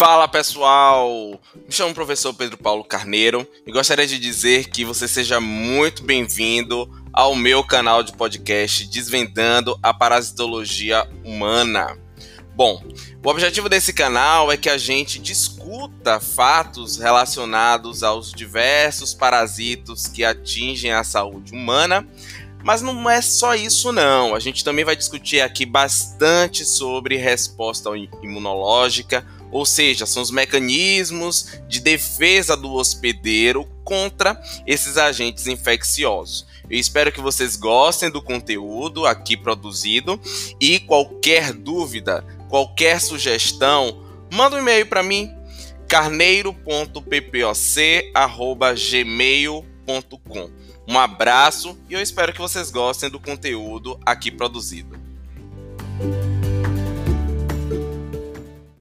Fala pessoal, me chamo o professor Pedro Paulo Carneiro e gostaria de dizer que você seja muito bem-vindo ao meu canal de podcast Desvendando a Parasitologia Humana. Bom, o objetivo desse canal é que a gente discuta fatos relacionados aos diversos parasitos que atingem a saúde humana, mas não é só isso não. A gente também vai discutir aqui bastante sobre resposta imunológica, ou seja, são os mecanismos de defesa do hospedeiro contra esses agentes infecciosos. Eu espero que vocês gostem do conteúdo aqui produzido e qualquer dúvida, qualquer sugestão, manda um e-mail para mim carneiro.ppoc@gmail.com www.cinemaplus.com. Um abraço e eu espero que vocês gostem do conteúdo aqui produzido.